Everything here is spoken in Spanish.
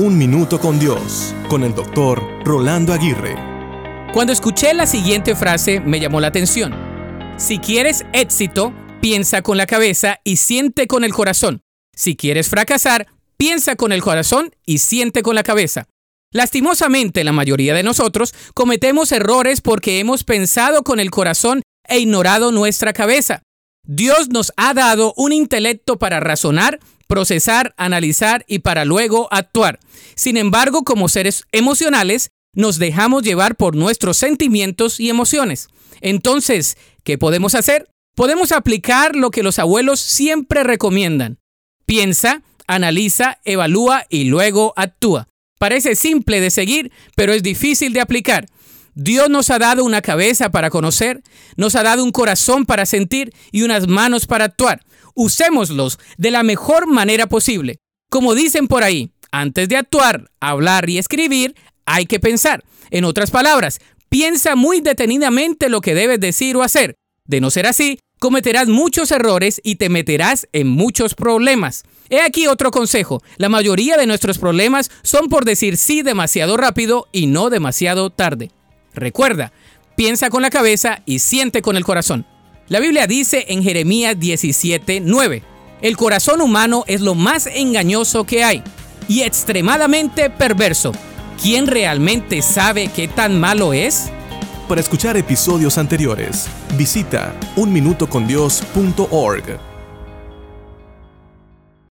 Un Minuto con Dios, con el doctor Rolando Aguirre. Cuando escuché la siguiente frase me llamó la atención. Si quieres éxito, piensa con la cabeza y siente con el corazón. Si quieres fracasar, piensa con el corazón y siente con la cabeza. Lastimosamente, la mayoría de nosotros cometemos errores porque hemos pensado con el corazón e ignorado nuestra cabeza. Dios nos ha dado un intelecto para razonar, procesar, analizar y para luego actuar. Sin embargo, como seres emocionales, nos dejamos llevar por nuestros sentimientos y emociones. Entonces, ¿qué podemos hacer? Podemos aplicar lo que los abuelos siempre recomiendan. Piensa, analiza, evalúa y luego actúa. Parece simple de seguir, pero es difícil de aplicar. Dios nos ha dado una cabeza para conocer, nos ha dado un corazón para sentir y unas manos para actuar. Usémoslos de la mejor manera posible. Como dicen por ahí, antes de actuar, hablar y escribir, hay que pensar. En otras palabras, piensa muy detenidamente lo que debes decir o hacer. De no ser así, cometerás muchos errores y te meterás en muchos problemas. He aquí otro consejo. La mayoría de nuestros problemas son por decir sí demasiado rápido y no demasiado tarde. Recuerda, piensa con la cabeza y siente con el corazón. La Biblia dice en Jeremías 17:9, el corazón humano es lo más engañoso que hay y extremadamente perverso. ¿Quién realmente sabe qué tan malo es? Para escuchar episodios anteriores, visita unminutocondios.org.